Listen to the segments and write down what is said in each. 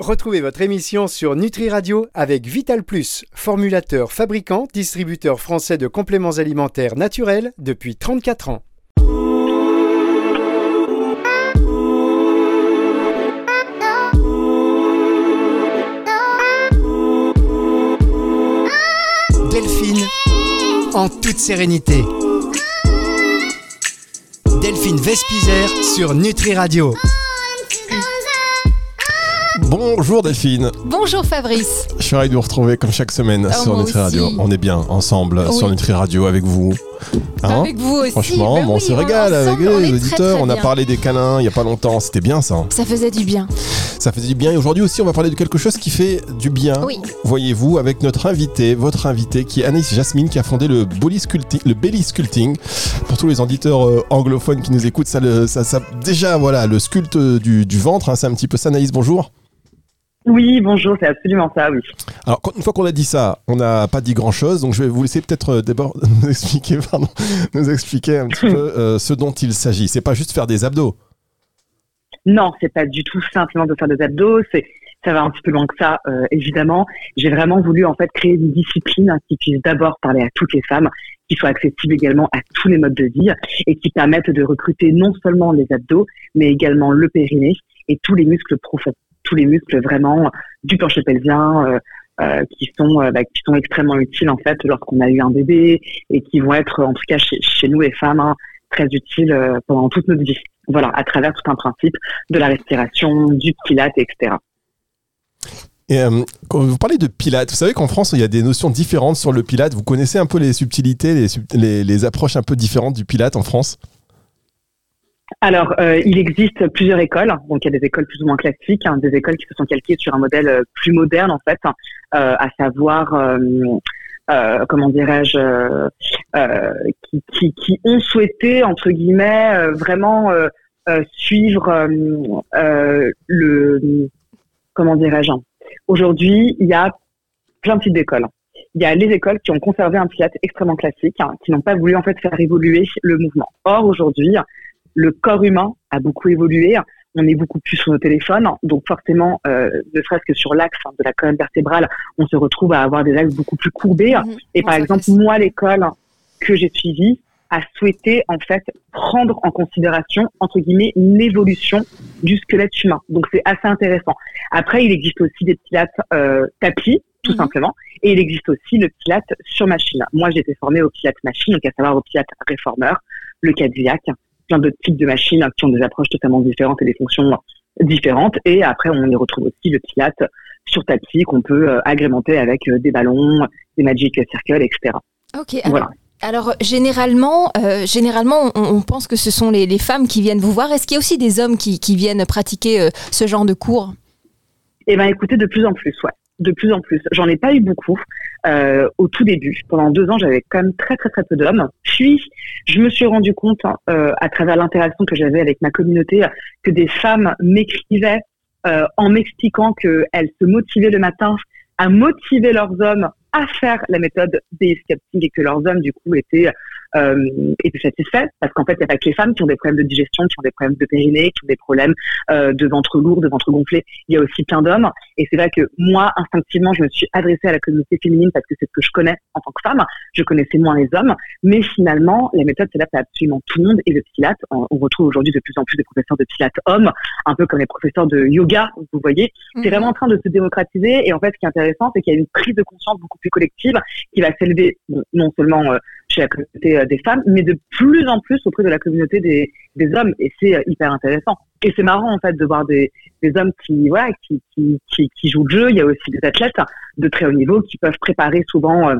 Retrouvez votre émission sur Nutri Radio avec Vital Plus, formulateur, fabricant, distributeur français de compléments alimentaires naturels depuis 34 ans. Delphine, en toute sérénité. Delphine Vespizer sur Nutri Radio. Bonjour Delphine. Bonjour Fabrice. Je suis ravi de vous retrouver comme chaque semaine Oh, sur Nutri Radio. On est bien ensemble Oui. sur Nutri Radio avec vous. Hein avec vous aussi. Franchement, bon, on se régale avec les auditeurs. très on a parlé des câlins il n'y a pas longtemps. C'était bien ça. Ça faisait du bien. Ça faisait du bien. Et aujourd'hui aussi, on va parler de quelque chose qui fait du bien. Oui. Voyez-vous, avec notre invité, votre invité, qui est Anaïs Jasmine, qui a fondé le Belly Sculpting. Le belly sculpting. Pour tous les auditeurs euh, anglophones qui nous écoutent, ça, le- ça, ça- déjà, voilà, le sculpte du, du ventre, hein, c'est un petit peu ça. Anaïs, bonjour. Oui, bonjour, c'est absolument ça, oui. Alors, quand- une fois qu'on a dit ça, on n'a pas dit grand-chose, donc je vais vous laisser peut-être euh, d'abord nous expliquer, pardon, nous expliquer un petit peu euh, ce dont il s'agit. C'est pas juste faire des abdos. Non, c'est pas du tout simplement de faire des abdos, c'est ça va un petit peu loin que ça, euh, évidemment. J'ai vraiment voulu en fait créer une discipline hein, qui puisse d'abord parler à toutes les femmes, qui soit accessible également à tous les modes de vie et qui permette de recruter non seulement les abdos, mais également le périnée et tous les muscles profonds, tous les muscles vraiment du plancher pelvien. euh, euh, qui sont euh, bah, qui sont extrêmement utiles en fait lorsqu'on a eu un bébé et qui vont être en tout cas chez, chez nous les femmes hein, très utiles euh, pendant toute notre vie. Voilà, à travers tout un principe de la respiration, du pilate, etc. Et euh, quand vous parlez de pilates, vous savez qu'en France, il y a des notions différentes sur le pilate. Vous connaissez un peu les subtilités, les, les, les approches un peu différentes du pilate en France? Alors, euh, il existe plusieurs écoles. Donc, il y a des écoles plus ou moins classiques, hein, des écoles qui se sont calquées sur un modèle euh, plus moderne, en fait, hein, euh, à savoir, comment dirais-je, qui, ont souhaité, entre guillemets, vraiment suivre le, comment dirais-je, hein. aujourd'hui, il y a plein de types d'écoles. Il y a les écoles qui ont conservé un pilate extrêmement classique, qui n'ont pas voulu en fait faire évoluer le mouvement. Or, aujourd'hui, le corps humain a beaucoup évolué. On est beaucoup plus sur nos téléphones, donc forcément, euh, ne serait-ce que sur l'axe hein, de la colonne vertébrale, on se retrouve à avoir des axes beaucoup plus courbés. Mhm. Et par exemple, moi, l'école que j'ai suivie a souhaité en fait prendre en considération entre guillemets l'évolution du squelette humain. Donc c'est assez intéressant. Après, il existe aussi des pilates euh, tapis, tout Mhm. simplement, et il existe aussi le pilate sur machine. Moi, j'ai été formée au pilate machine, donc à savoir au pilate réformeur, le Cadillac, plein d'autres types de machines qui ont des approches totalement différentes et des fonctions différentes. Et après, on y retrouve aussi le pilate sur tapis qu'on peut euh, agrémenter avec euh, des ballons, des magic circles, etc. Ok. Alors, Voilà. alors, généralement, euh, généralement, on, on pense que ce sont les, les femmes qui viennent vous voir. Est-ce qu'il y a aussi des hommes qui, qui viennent pratiquer euh, ce genre de cours? Eh ben, écoutez, de plus en plus, ouais. De plus en plus. J'en ai pas eu beaucoup euh, au tout début. Pendant deux ans, j'avais quand même très très très peu d'hommes. Puis, je me suis rendu compte euh, à travers l'interaction que j'avais avec ma communauté que des femmes m'écrivaient euh, en m'expliquant qu'elles se motivaient le matin à motiver leurs hommes à faire la méthode des sculpting et que leurs hommes du coup étaient euh, étaient satisfaits parce qu'en fait il n'y a pas que les femmes qui ont des problèmes de digestion, qui ont des problèmes de périnée, qui ont des problèmes euh, de ventre lourd, de ventre gonflé. Il y a aussi plein d'hommes et c'est vrai que moi, instinctivement, je me suis adressée à la communauté féminine parce que c'est ce que je connais en tant que femme. Je connaissais moins les hommes, mais finalement, la méthode s'adapte à absolument tout le monde. Et le pilate, on on retrouve aujourd'hui de plus en plus des professeurs de pilate hommes, un peu comme les professeurs de yoga, vous voyez. Mhm. C'est vraiment en train de se démocratiser. Et en fait, ce qui est intéressant, c'est qu'il y a une prise de conscience beaucoup collective qui va s'élever non seulement euh, chez la communauté euh, des femmes, mais de plus en plus auprès de la communauté des, des hommes. Et c'est euh, hyper intéressant. Et c'est marrant en fait de voir des, des hommes qui voilà qui, qui, qui, qui jouent le jeu. Il y a aussi des athlètes de très haut niveau qui peuvent préparer souvent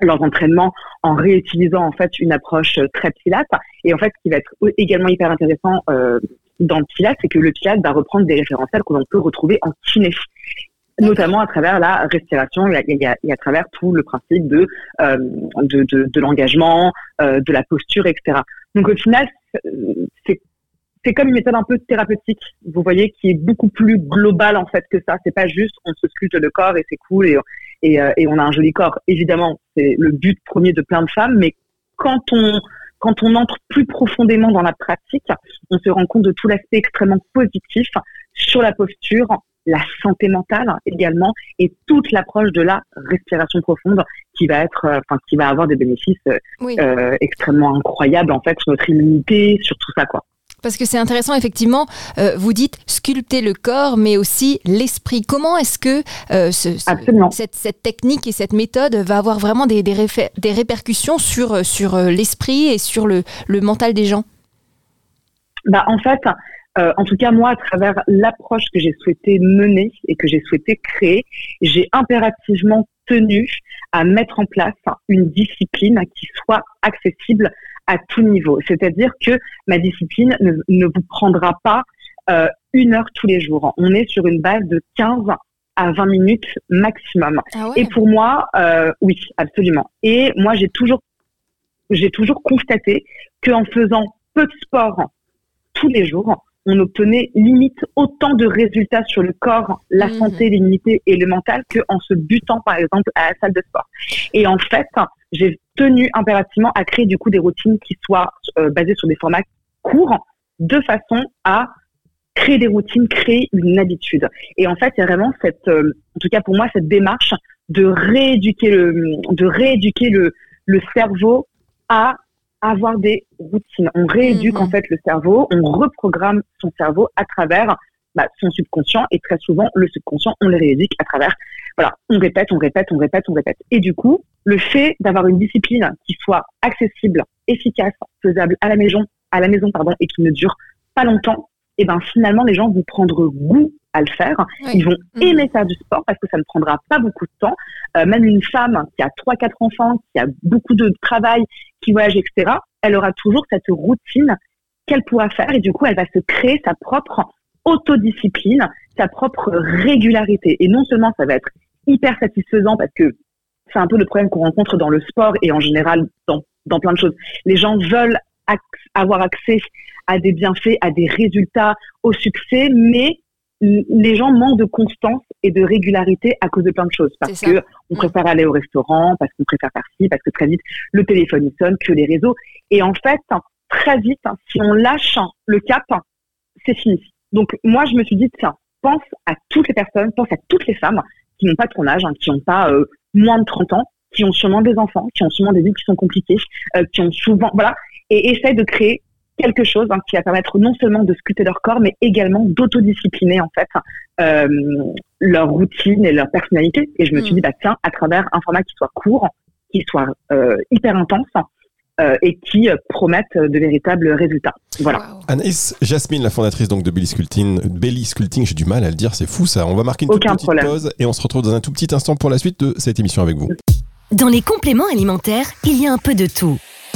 leurs entraînements en réutilisant en fait une approche très pilate. Et en fait, ce qui va être également hyper intéressant dans le pilate, c'est que le pilate va reprendre des référentiels que l'on peut retrouver en kiné notamment à travers la respiration et à, et à- travers tout le principe de, euh, de, de, de l'engagement, euh, de la posture, etc. Donc au final, c'est c'est comme une méthode un peu thérapeutique, vous voyez, qui est beaucoup plus globale en fait que ça. C'est pas juste on se sculpte le corps et c'est cool et, et, euh, et on a un joli corps. Évidemment, c'est le but premier de plein de femmes, mais quand on quand on entre plus profondément dans la pratique, on se rend compte de tout l'aspect extrêmement positif sur la posture, la santé mentale également et toute l'approche de la respiration profonde qui va être, euh, enfin, qui va avoir des bénéfices euh, extrêmement incroyables en fait sur notre immunité, sur tout ça quoi. Parce que c'est intéressant, effectivement, vous dites sculpter le corps, mais aussi l'esprit. Comment est-ce que cette, cette, technique et cette méthode va avoir vraiment des, des, des répercussions sur, sur l'esprit et sur le, le mental des gens? Bah, En fait, euh, en tout cas, moi, à travers l'approche que j'ai souhaité mener et que j'ai souhaité créer, j'ai impérativement tenu à mettre en place une discipline qui soit accessible à tout niveau. C'est-à-dire que ma discipline ne, vous prendra pas euh, une heure tous les jours. On est sur une base de 15 à 20 minutes maximum. Ah et pour moi, euh, oui, absolument. Et moi, j'ai toujours, j'ai toujours constaté qu'en faisant peu de sport tous les jours, on obtenait limite autant de résultats sur le corps, la mhm. santé, l'immunité et le mental qu'en se butant par exemple à la salle de sport. Et en fait, j'ai tenu impérativement à créer du coup des routines qui soient euh, basées sur des formats courts de façon à créer des routines, créer une habitude. Et en fait, il y a vraiment cette, euh, en tout cas pour moi, cette démarche de rééduquer le, de rééduquer le, le cerveau à avoir des routines. On rééduque en mhm. fait le cerveau, on reprogramme son cerveau à travers bah, son subconscient et très souvent le subconscient on le rééduque à travers voilà on répète on répète on répète on répète et du coup le fait d'avoir une discipline qui soit accessible efficace faisable à la maison à la maison pardon et qui ne dure pas longtemps et eh ben finalement les gens vont prendre goût à le faire. Ils vont mhm. aimer faire du sport parce que ça ne prendra pas beaucoup de temps. Euh, même une femme qui a trois, quatre enfants, qui a beaucoup de travail, qui voyage, etc., elle aura toujours cette routine qu'elle pourra faire et du coup, elle va se créer sa propre autodiscipline, sa propre régularité. Et non seulement ça va être hyper satisfaisant parce que c'est un peu le problème qu'on rencontre dans le sport et en général dans, dans plein de choses. Les gens veulent avoir accès à des bienfaits, à des résultats, au succès, mais les gens manquent de constance et de régularité à cause de plein de choses. Parce que on préfère aller au restaurant, parce qu'on préfère faire ci, parce que très vite, le téléphone il sonne, que les réseaux. Et en fait, très vite, si on lâche le cap, c'est fini. Donc, moi, je me suis dit, tiens, pense à toutes les personnes, pense à toutes les femmes qui n'ont pas ton âge, hein, qui n'ont pas euh, moins de 30 ans, qui ont sûrement des enfants, qui ont sûrement des vies qui sont compliquées, euh, qui ont souvent, voilà, et essaye de créer quelque chose hein, qui va permettre non seulement de sculpter leur corps, mais également d'autodiscipliner en fait euh, leur routine et leur personnalité. Et je me suis mm. dit, bah tiens, à travers un format qui soit court, qui soit euh, hyper intense, euh, et qui promettent de véritables résultats. Voilà. Anaïs Jasmine, la fondatrice donc de Belly Sculpting, Belly Sculpting, j'ai du mal à le dire, c'est fou ça. On va marquer une toute petite pause et on se retrouve dans un tout petit instant pour la suite de cette émission avec vous. Dans les compléments alimentaires, il y a un peu de tout.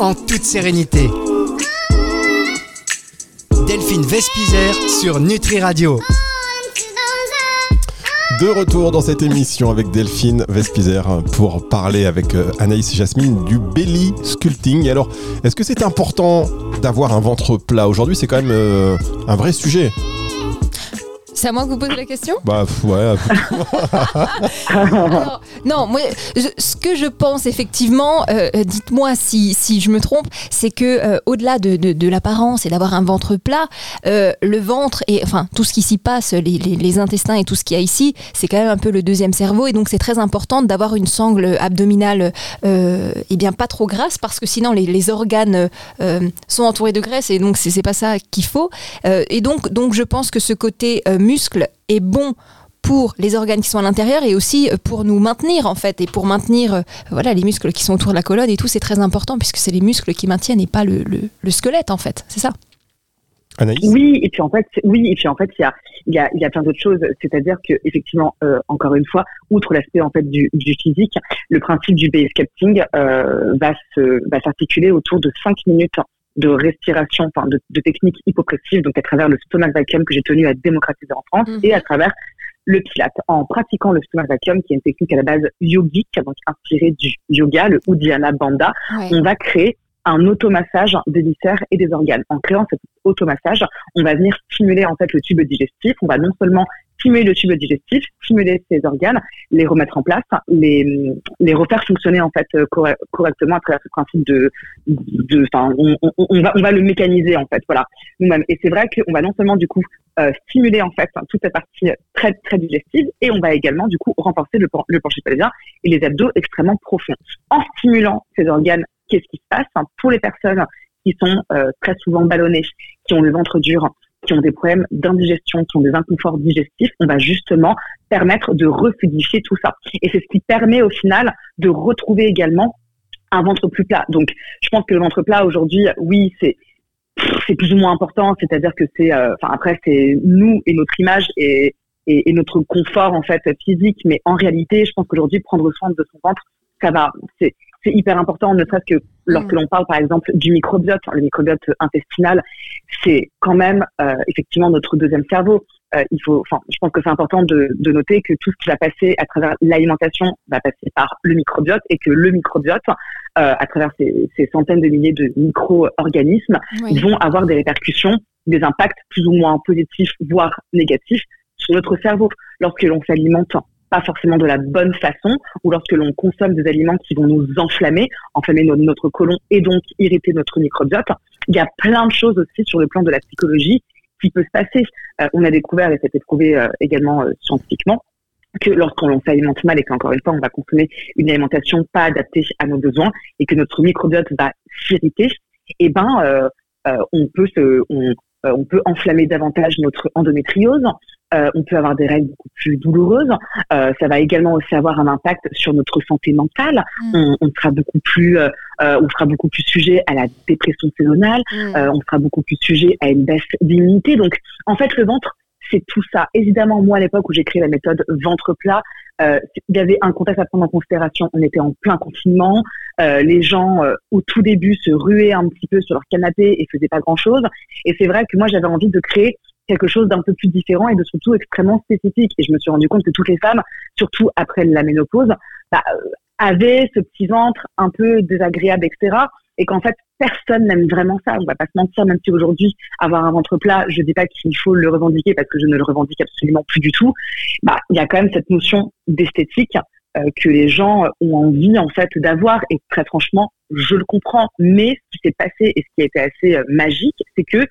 En toute sérénité. Delphine Vespizer sur Nutri Radio. De retour dans cette émission avec Delphine Vespizer pour parler avec euh, Anaïs Jasmine du belly sculpting. Alors, est-ce que c'est important d'avoir un ventre plat? Aujourd'hui, c'est quand même euh, un vrai sujet. C'est à moi que vous posez la question Bah ouais. non, moi, ce que je pense effectivement, euh, dites-moi si, si, je me trompe, c'est que euh, au-delà de, de, l'apparence et d'avoir un ventre plat, euh, le ventre et enfin tout ce qui s'y passe, les, les, intestins et tout ce qu'il y a ici, c'est quand même un peu le deuxième cerveau et donc c'est très important d'avoir une sangle abdominale et bien pas trop grasse parce que sinon les, les organes sont entourés de graisse et donc c'est pas ça qu'il faut. et donc donc je pense que ce côté muscle est bon pour les organes qui sont à l'intérieur et aussi pour nous maintenir en fait et pour maintenir euh, voilà les muscles qui sont autour de la colonne et tout c'est très important puisque c'est les muscles qui maintiennent et pas le, le, squelette en fait. C'est ça. Anaïs? Oui et puis en fait oui et puis en fait il y a il y a, y a plein d'autres choses. C'est-à-dire que effectivement euh, encore une fois outre l'aspect en fait du, du, physique le principe du base sculpting euh, va se va s'articuler autour de 5 minutes de respiration, enfin de, de techniques hypopressives, donc à travers le stomach vacuum que j'ai tenu à démocratiser en France Mhm. et à travers le pilate. En pratiquant le stomach vacuum, qui est une technique à la base yogique, donc inspirée du yoga, le Uddiyana Bandha, Ouais. on va créer un automassage des viscères et des organes. En créant cet automassage, on va venir stimuler en fait le tube digestif. On va non seulement stimuler le tube digestif, stimuler ses organes, les remettre en place, les, les refaire fonctionner en fait euh, corre- correctement à travers ce principe de, de, enfin, on, va, on va le mécaniser en fait, voilà, nous-mêmes. Et c'est vrai qu'on va non seulement du coup euh, stimuler en fait toute cette partie très très digestive, et on va également du coup renforcer le, le plancher pelvien et les abdos extrêmement profonds. En stimulant ces organes, qu'est-ce qui se passe? Pour les personnes qui sont euh, très souvent ballonnées, qui ont le ventre dur, qui ont des problèmes d'indigestion, qui ont des inconforts digestifs, on va justement permettre de refluidifier tout ça. Et c'est ce qui permet au final de retrouver également un ventre plus plat. Donc, je pense que le ventre plat aujourd'hui, oui, c'est c'est plus ou moins important. C'est-à-dire que c'est, euh, enfin après, c'est nous et notre image et, et, et notre confort en fait physique. Mais en réalité, je pense qu'aujourd'hui, prendre soin de son ventre, ça va. C'est c'est hyper important, ne serait-ce que lorsque Mm. l'on parle par exemple du microbiote, le microbiote intestinal, c'est quand même euh, effectivement notre deuxième cerveau. Euh, il faut, enfin, je pense que c'est important de, de noter que tout ce qui va passer à travers l'alimentation va passer par le microbiote et que le microbiote, euh, à travers ces, ces centaines de milliers de micro-organismes, Oui. vont avoir des répercussions, des impacts plus ou moins positifs, voire négatifs sur notre cerveau lorsque l'on s'alimente pas forcément de la bonne façon ou lorsque l'on consomme des aliments qui vont nous enflammer, enflammer no- notre côlon et donc irriter notre microbiote. Il y a plein de choses aussi sur le plan de la psychologie qui peut se passer. Euh, on a découvert, et c'était prouvé euh, également euh, scientifiquement, que lorsqu'on s'alimente mal et qu'encore une fois, on va consommer une alimentation pas adaptée à nos besoins et que notre microbiote va s'irriter, eh ben, on peut se, on peut enflammer davantage notre endométriose. Euh, on peut avoir des règles beaucoup plus douloureuses. Euh, ça va également aussi avoir un impact sur notre santé mentale. Mm. On, on sera beaucoup plus, euh, on sera beaucoup plus sujet à la dépression saisonnale. Mm. On sera beaucoup plus sujet à une baisse d'immunité. Donc, en fait, le ventre, c'est tout ça. Évidemment, moi, à l'époque où j'ai créé la méthode ventre plat, euh, il y avait un contexte à prendre en considération. On était en plein confinement. Euh, les gens, euh, au tout début, se ruaient un petit peu sur leur canapé et faisaient pas grand-chose. Et c'est vrai que moi, j'avais envie de créer quelque chose d'un peu plus différent et de surtout extrêmement spécifique. Et je me suis rendu compte que toutes les femmes, surtout après la ménopause, bah, euh, avaient ce petit ventre un peu désagréable, etc. Et qu'en fait, personne n'aime vraiment ça. On va pas se mentir, même si aujourd'hui, avoir un ventre plat, je dis pas qu'il faut le revendiquer parce que je ne le revendique absolument plus du tout. Bah, il y a quand même cette notion d'esthétique que les gens ont envie en fait d'avoir. Et très franchement, je le comprends. Mais ce qui s'est passé et ce qui a été assez euh, magique, c'est que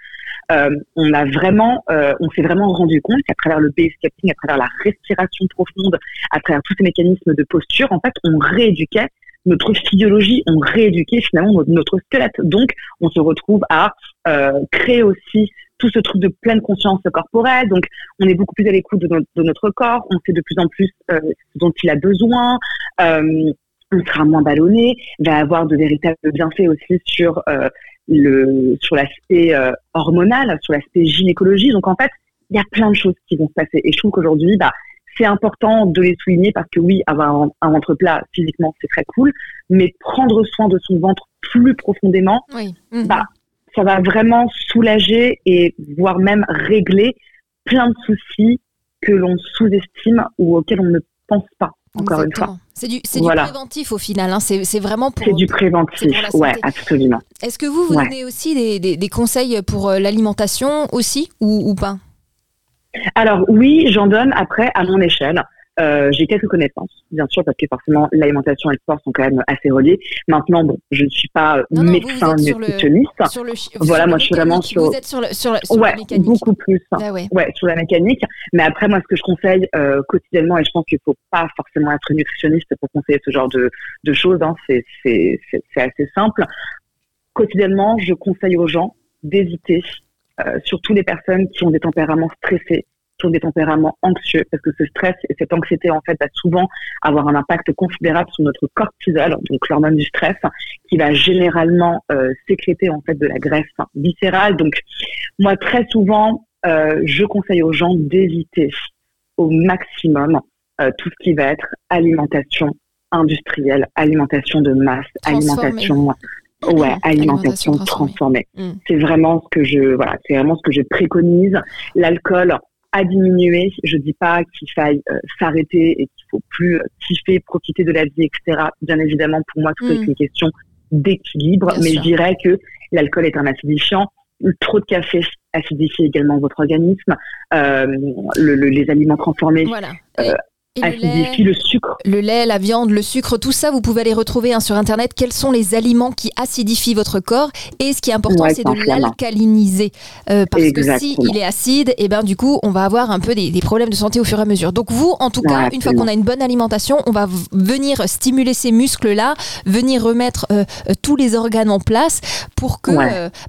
euh, on a vraiment, euh, on s'est vraiment rendu compte qu'à travers le base sculpting, à travers la respiration profonde, à travers tous ces mécanismes de posture, en fait, on rééduquait notre physiologie, on rééduquait finalement notre, squelette. Donc, on se retrouve à euh, créer aussi tout ce truc de pleine conscience corporelle. Donc, on est beaucoup plus à l'écoute de, notre- de notre corps. On sait de plus en plus euh, ce dont il a besoin. Euh, on sera moins ballonné. Va avoir de véritables bienfaits aussi sur euh, le sur l'aspect hormonal, sur l'aspect gynécologie. Donc, en fait, il y a plein de choses qui vont se passer. Et je trouve qu'aujourd'hui, bah, c'est important de les souligner parce que oui, avoir un, ventre plat physiquement, c'est très cool, mais prendre soin de son ventre plus profondément, Oui. Bah, ça va vraiment soulager et voire même régler plein de soucis que l'on sous-estime ou auxquels on ne pense pas, encore une fois. C'est du, c'est Voilà. du préventif au final. hein. C'est vraiment pour. C'est du préventif, pour ouais, absolument. Est-ce que vous, vous Ouais. donnez aussi des, des- des conseils pour euh, l'alimentation aussi ou, ou pas? Alors oui, j'en donne après à mon échelle. Euh, j'ai quelques connaissances, bien sûr, parce que forcément l'alimentation et le sport sont quand même assez reliés. Maintenant, bon, je ne suis pas non, médecin êtes sur le- nutritionniste. Sur le Voilà, moi, je suis vraiment sur- Vous êtes sur, le, sur, le- sur ouais, la mécanique. beaucoup plus. Ah ouais. Ouais, sur la mécanique. Mais après, moi, ce que je conseille euh, quotidiennement, et je pense qu'il faut pas forcément être nutritionniste pour conseiller ce genre de, de choses, hein, c'est, c'est, c'est, c'est assez simple. Quotidiennement, je conseille aux gens d'éviter, euh, surtout les personnes qui ont des tempéraments stressés, ont des tempéraments anxieux, parce que ce stress et cette anxiété, en fait, va souvent avoir un impact considérable sur notre cortisol, donc l'hormone du stress, qui va généralement euh, sécréter, en fait, de la graisse viscérale. Donc, moi, très souvent, euh, je conseille aux gens d'éviter au maximum euh, tout ce qui va être alimentation industrielle, alimentation de masse, alimentation Ouais, alimentation, transformée. Mm. C'est vraiment ce que je, voilà, c'est vraiment ce que je préconise. L'alcool a diminué. Je dis pas qu'il faille euh, s'arrêter et qu'il faut plus kiffer, profiter de la vie, etc. Bien évidemment, pour moi, tout est mm. une question d'équilibre, mais je dirais que l'alcool est un acidifiant. Trop de café acidifie également votre organisme. Euh, le, les aliments transformés voilà. Euh, acidifient le, sucre. Le lait, la viande, le sucre, tout ça, vous pouvez aller retrouver hein, sur Internet. Quels sont les aliments qui acidifient votre corps Et ce qui est important, c'est de l'alcaliniser. Euh, parce que si il est acide, et eh ben, du coup, on va avoir un peu des, problèmes de santé au fur et à mesure. Donc vous, en tout cas, une fois qu'on a une bonne alimentation, on va venir stimuler ces muscles-là, venir remettre euh, euh, tous les organes en place pour que,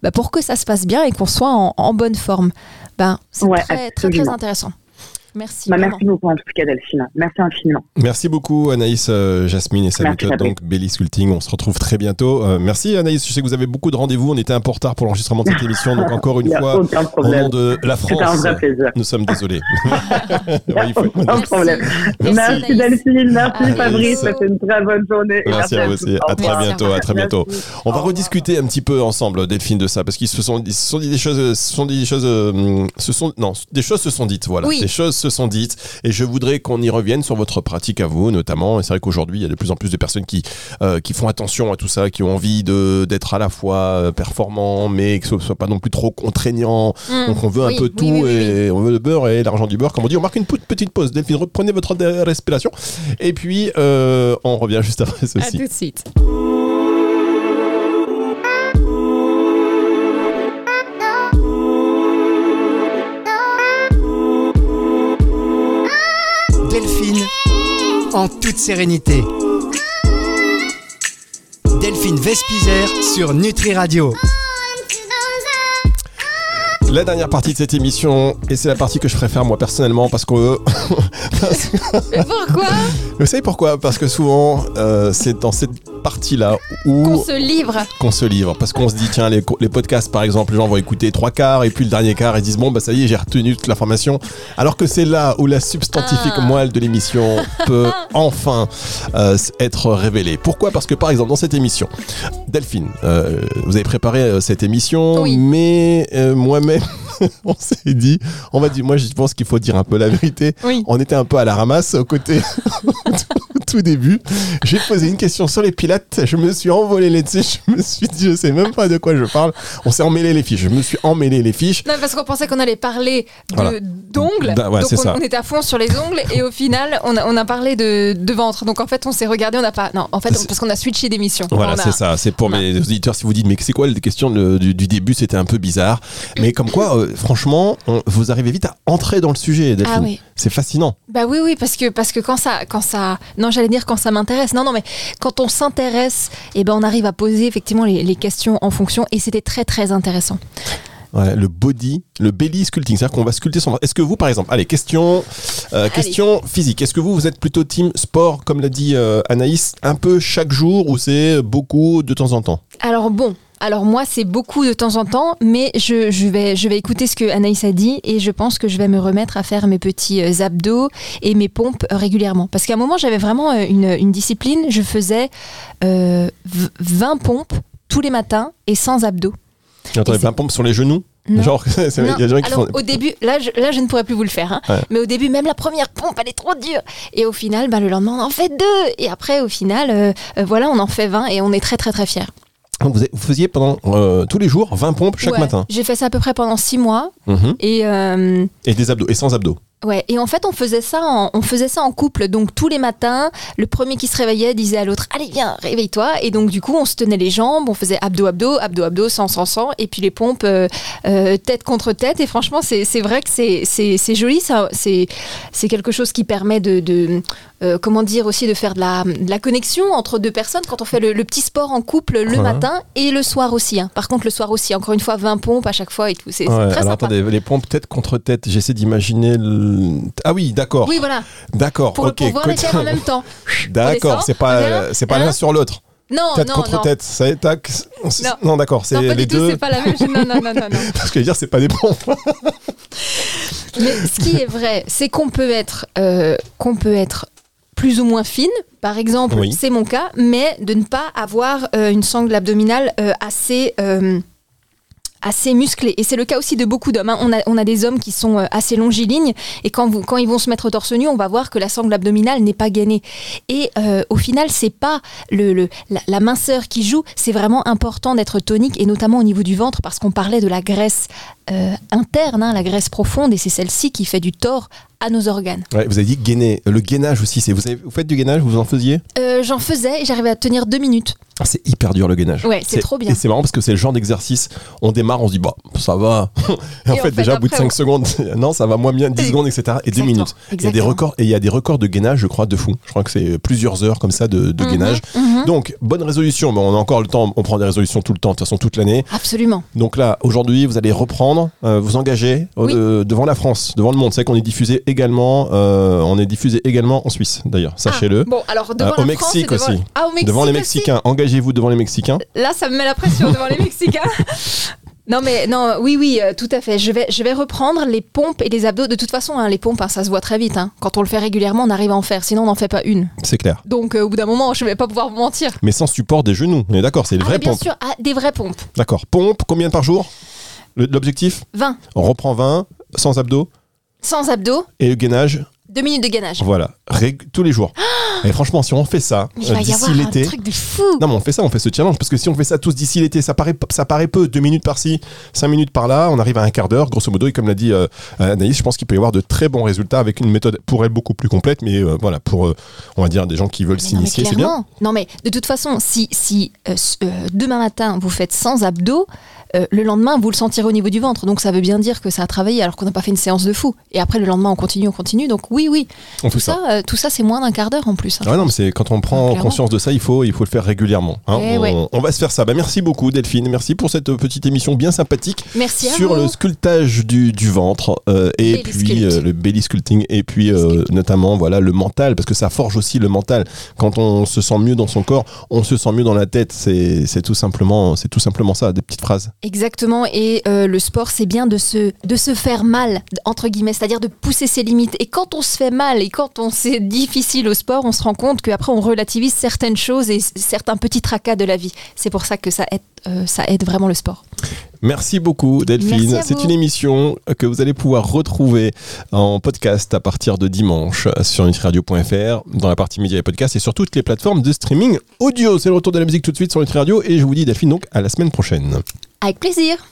bah, pour que ça se passe bien et qu'on soit en, bonne forme. Ben, c'est très, très, très intéressant. Merci. Bah, merci beaucoup en tout cas Delphine. Merci infiniment. Merci beaucoup Anaïs, euh, Jasmine et sa méthode donc Belly Sculpting. On se retrouve très bientôt. Euh, merci Anaïs, je sais que vous avez beaucoup de rendez-vous. On était un peu en retard pour l'enregistrement de cette émission. Donc encore une fois, au nom de la France, nous sommes désolés. ouais, aucun problème. Merci, Delphine, merci Fabrice, c'était une très bonne journée. Merci, à vous aussi. À très bientôt. À très bientôt. On va rediscuter un petit peu ensemble Delphine de ça parce qu'ils se sont, ils se sont dit des choses, ce sont des choses, euh, ce sont non, des choses se sont dites. Voilà, des choses sont dites et je voudrais qu'on y revienne sur votre pratique à vous notamment. Et c'est vrai qu'aujourd'hui, il y a de plus en plus de personnes qui, euh, qui font attention à tout ça, qui ont envie d'être à la fois euh, performant, mais que ce soit pas non plus trop contraignant. Mmh. Donc on veut un peu tout et on veut le beurre et l'argent du beurre. Comme on dit, on marque une petite pause. Delphine, reprenez votre respiration et puis euh, on revient juste après ceci. À tout de suite. En toute sérénité. Delphine Vespizer sur Nutri Radio. La dernière partie de cette émission, et c'est la partie que je préfère moi personnellement parce que. pourquoi? Vous savez pourquoi? Parce que souvent, euh, c'est dans cette partie-là où. Qu'on se livre. Qu'on se livre. Parce qu'on se dit, tiens, les, les, podcasts, par exemple, les gens vont écouter trois quarts et puis le dernier quart, ils disent, bon, bah ça y est, j'ai retenu toute l'information. Alors que c'est là où la substantifique ah. moelle de l'émission peut enfin euh, être révélée. Pourquoi? Parce que, par exemple, dans cette émission, Delphine, euh, vous avez préparé cette émission, mais moi-même, on s'est dit, on va dire, moi je pense qu'il faut dire un peu la vérité. On était un peu à la ramasse au côté tout début. J'ai posé une question sur les pilates, je me suis envolé là-dessus, je me suis dit, je sais même pas de quoi je parle. On s'est emmêlé les fiches, je me suis emmêlé les fiches. Non, parce qu'on pensait qu'on allait parler d'ongles, bah, donc on, était à fond sur les ongles et au final on a, on a parlé de, de, ventre. Donc en fait on s'est regardé, on n'a pas, non, en fait parce qu'on a switché d'émission. Voilà, c'est ça. C'est pour mes auditeurs si vous dites mais c'est quoi les questions du, du, début, c'était un peu bizarre, mais comme quoi. Euh, franchement, vous arrivez vite à entrer dans le sujet, Delphine. Ah oui. C'est fascinant. Bah oui, oui, parce que, parce que quand ça, quand ça, non, j'allais dire quand ça m'intéresse. Non, non, mais quand on s'intéresse, eh ben, on arrive à poser effectivement les, questions en fonction, et c'était très, très intéressant. le body, le belly sculpting, c'est-à-dire qu'on va sculpter son. Est-ce que vous, par exemple, allez, question, euh, question physique. Est-ce que vous, vous êtes plutôt team sport, comme l'a dit euh, Anaïs, un peu chaque jour ou c'est beaucoup de temps en temps? Alors bon, alors moi, c'est beaucoup de temps en temps, mais je, vais, je vais écouter ce que Anaïs a dit et je pense que je vais me remettre à faire mes petits euh, abdos et mes pompes euh, régulièrement. Parce qu'à un moment, j'avais vraiment euh, une, discipline. Je faisais 20 pompes tous les matins et sans abdos. Attendez, 20 pompes sur les genoux? Genre, il y a des gens qui Alors, au début, là je, là, je ne pourrais plus vous le faire. Hein. Mais au début, même la première pompe, elle est trop dure. Et au final, bah, le lendemain, on en fait deux. Et après, au final, voilà, on en fait 20 et on est très, très, très fiers. Vous, faisiez pendant euh, tous les jours 20 pompes chaque matin J'ai fait ça à peu près pendant 6 mois. Mhm. Et, euh, et des abdos, et sans abdos Ouais, et en fait, on faisait ça en, on faisait ça en couple. Donc, tous les matins, le premier qui se réveillait disait à l'autre Allez, viens, réveille-toi. Et donc, du coup, on se tenait les jambes, on faisait abdos, abdos, abdos, abdos, sans, sans, sans. Et puis, les pompes euh, euh, tête contre tête. Et franchement, c'est vrai que c'est joli. C'est quelque chose qui permet de. de euh, comment dire aussi de faire de la, de la, connexion entre deux personnes quand on fait le, petit sport en couple le matin et le soir aussi. Hein. Par contre, le soir aussi, encore une fois, 20 pompes à chaque fois et tout. C'est très alors, Attendez, les pompes tête contre tête, j'essaie d'imaginer ah oui, d'accord. Oui, voilà. D'accord. Pour pouvoir les faire en même temps. D'accord, c'est pas, c'est pas l'un sur l'autre. Non, tête non, contre non. tête, ça est, tac. Non, non d'accord, c'est les deux. C'est pas la même non, non, non. non. Parce que je veux dire, c'est pas des pompes. Mais ce qui est vrai, c'est qu'on peut être, euh, qu'on peut être plus ou moins fine, par exemple, Oui. c'est mon cas, mais de ne pas avoir euh, une sangle abdominale euh, assez. euh, assez musclée. Et c'est le cas aussi de beaucoup d'hommes. hein. On, a, on a des hommes qui sont euh, assez longilignes et quand, vous, quand ils vont se mettre torse nu, on va voir que la sangle abdominale n'est pas gainée. Et euh, au final, c'est pas le, le- la, la minceur qui joue, c'est vraiment important d'être tonique et notamment au niveau du ventre parce qu'on parlait de la graisse euh, interne, hein, la graisse profonde et c'est celle-ci qui fait du tort à nos organes. Ouais, vous avez dit gainer. Le gainage aussi, c'est vous, faites du gainage, vous en faisiez? Euh, J'en faisais et j'arrivais à tenir deux minutes. Ah, C'est hyper dur le gainage. Ouais, c'est trop bien. Et c'est marrant parce que c'est le genre d'exercice, on démarre, on se dit, bah, ça va. et en fait, en fait, déjà, au bout de après, 5 secondes, non, ça va moins bien, 10 Et- secondes, etc. Et 2 Exactement, minutes. Il y a des records, et il y a des records de gainage, je crois, de fou. Je crois que c'est plusieurs heures comme ça de, de Mhm, gainage. mhm. Donc, bonne résolution. On a encore le temps, on prend des résolutions tout le temps, de toute façon, toute l'année. Absolument. Donc là, aujourd'hui, vous allez reprendre, euh, vous engager Oui. euh, devant la France, devant le monde. C'est vrai qu'on est diffusé également, euh, on est diffusé également en Suisse, d'ailleurs, sachez-le. Ah, bon, alors devant au la France Mexique devant... aussi. Ah, au Mexique devant les. Mexicains, engagez-vous devant les Mexicains. Là, ça me met la pression devant les Mexicains. Non mais non oui oui euh, tout à fait je vais je vais reprendre les pompes et les abdos de toute façon hein, les pompes hein, ça se voit très vite hein. quand on le fait régulièrement on arrive à en faire sinon on n'en fait pas une C'est clair. donc euh, au bout d'un moment je vais pas pouvoir vous mentir Mais sans support des genoux, on est d'accord, c'est le ah, vrai mais bien pompe. sûr ah, des vraies pompes D'accord. Pompe, combien par jour? L'objectif 20 On reprend 20, sans abdos, sans abdos. et le gainage, deux minutes de gainage. Voilà, rég- tous les jours. et franchement, si on fait ça euh, d'ici l'été. truc de fou. Non, mais on fait ça, on fait ce challenge, parce que si on fait ça tous d'ici l'été, ça paraît, ça paraît peu, deux minutes par-ci, cinq minutes par-là, on arrive à un quart d'heure, grosso modo, et comme l'a dit euh, Anaïs, je pense qu'il peut y avoir de très bons résultats avec une méthode pour elle beaucoup plus complète, mais euh, voilà, pour, on va dire, des gens qui veulent s'initier, c'est bien. Non mais de toute façon, si, si demain matin vous faites sans abdos, euh, le lendemain vous le sentirez au niveau du ventre. Donc ça veut bien dire que ça a travaillé alors qu'on n'a pas fait une séance de fou. Et après le lendemain on continue, on continue. Donc oui, oui. On Tout ça. euh, tout ça c'est moins d'un quart d'heure en plus. hein. Ah ouais, non, mais c'est quand on prend Clairement. conscience de ça, il faut, il faut le faire régulièrement. hein. Eh on, ouais. on va se faire ça. Bah, merci beaucoup, Delphine. Merci pour cette euh, petite émission bien sympathique Merci sur vous. le sculptage du, du ventre euh, et Belly puis le belly sculpting et puis notamment voilà le mental parce que ça forge aussi le mental. Quand on se sent mieux dans son corps, on se sent mieux dans la tête. C'est c'est tout simplement c'est tout simplement ça. Des petites phrases. Exactement. Et euh, le sport c'est bien de se, de se faire mal entre guillemets, c'est-à-dire de pousser ses limites. Et quand on se fait mal et quand on c'est difficile au sport, on se rend compte qu'après on relativise certaines choses et certains petits tracas de la vie. C'est pour ça que ça aide, euh, ça aide vraiment le sport. Merci beaucoup Delphine. C'est une émission que vous allez pouvoir retrouver en podcast à partir de dimanche sur nutriradio.fr dans la partie médias et podcasts et sur toutes les plateformes de streaming audio. C'est le retour de la musique tout de suite sur Nutri Radio et je vous dis Delphine donc à la semaine prochaine. Avec plaisir.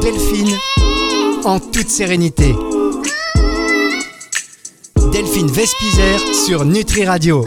Delphine, en toute sérénité. Delphine Vespizer sur Nutri Radio.